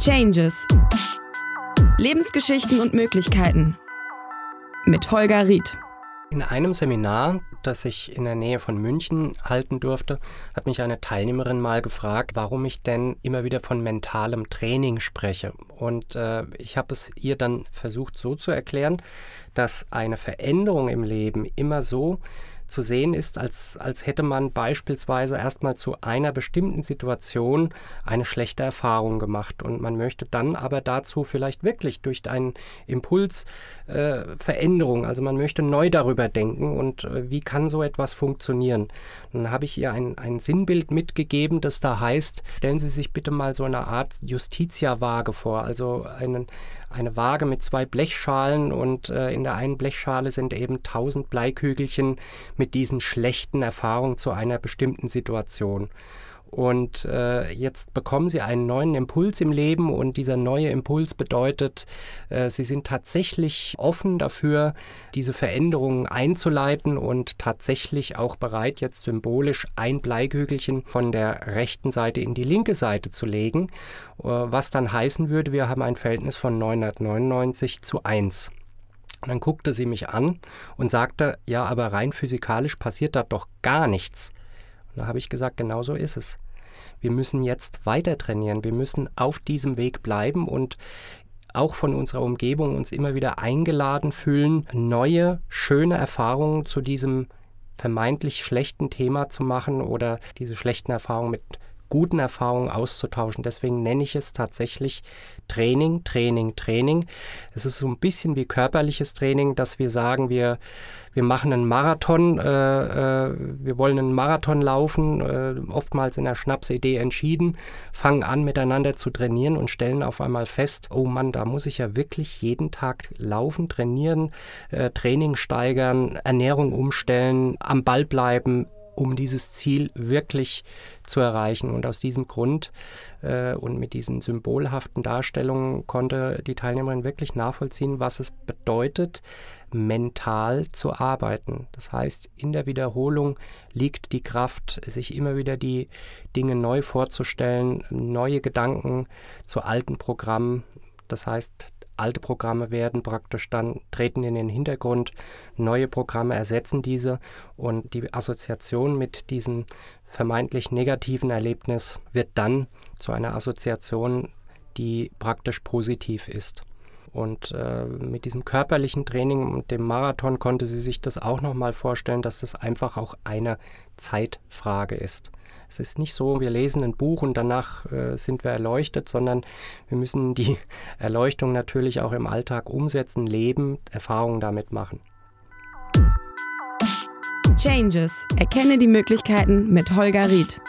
Changes. Lebensgeschichten und Möglichkeiten. Mit Holger Ried. In einem Seminar, das ich in der Nähe von München halten durfte, hat mich eine Teilnehmerin mal gefragt, warum ich denn immer wieder von mentalem Training spreche. Und äh, ich habe es ihr dann versucht so zu erklären, dass eine Veränderung im Leben immer so zu sehen ist, als, als hätte man beispielsweise erstmal zu einer bestimmten Situation eine schlechte Erfahrung gemacht und man möchte dann aber dazu vielleicht wirklich durch einen Impuls äh, Veränderung, also man möchte neu darüber denken und äh, wie kann so etwas funktionieren. Dann habe ich ihr ein, ein Sinnbild mitgegeben, das da heißt, stellen Sie sich bitte mal so eine Art Justitia-Waage vor, also einen, eine Waage mit zwei Blechschalen und äh, in der einen Blechschale sind eben tausend Bleikügelchen mit diesen schlechten Erfahrungen zu einer bestimmten Situation. Und äh, jetzt bekommen sie einen neuen Impuls im Leben und dieser neue Impuls bedeutet, äh, sie sind tatsächlich offen dafür, diese Veränderungen einzuleiten und tatsächlich auch bereit, jetzt symbolisch ein Bleikügelchen von der rechten Seite in die linke Seite zu legen, äh, was dann heißen würde, wir haben ein Verhältnis von 999 zu 1. Und dann guckte sie mich an und sagte, ja, aber rein physikalisch passiert da doch gar nichts. Und da habe ich gesagt, genau so ist es. Wir müssen jetzt weiter trainieren. Wir müssen auf diesem Weg bleiben und auch von unserer Umgebung uns immer wieder eingeladen fühlen, neue, schöne Erfahrungen zu diesem vermeintlich schlechten Thema zu machen oder diese schlechten Erfahrungen mit guten Erfahrungen auszutauschen. Deswegen nenne ich es tatsächlich Training, Training, Training. Es ist so ein bisschen wie körperliches Training, dass wir sagen, wir, wir machen einen Marathon, äh, äh, wir wollen einen Marathon laufen, äh, oftmals in der Schnapsidee entschieden, fangen an miteinander zu trainieren und stellen auf einmal fest, oh Mann, da muss ich ja wirklich jeden Tag laufen, trainieren, äh, Training steigern, Ernährung umstellen, am Ball bleiben, um dieses Ziel wirklich zu erreichen. Und aus diesem Grund äh, und mit diesen symbolhaften Darstellungen konnte die Teilnehmerin wirklich nachvollziehen, was es bedeutet, mental zu arbeiten. Das heißt, in der Wiederholung liegt die Kraft, sich immer wieder die Dinge neu vorzustellen, neue Gedanken zu alten Programmen. Das heißt, alte Programme werden praktisch dann, treten in den Hintergrund, neue Programme ersetzen diese und die Assoziation mit diesem vermeintlich negativen Erlebnis wird dann zu einer Assoziation, die praktisch positiv ist. Und äh, mit diesem körperlichen Training und dem Marathon konnte sie sich das auch nochmal vorstellen, dass das einfach auch eine Zeitfrage ist. Es ist nicht so, wir lesen ein Buch und danach äh, sind wir erleuchtet, sondern wir müssen die Erleuchtung natürlich auch im Alltag umsetzen, leben, Erfahrungen damit machen. Changes. Erkenne die Möglichkeiten mit Holger Ried.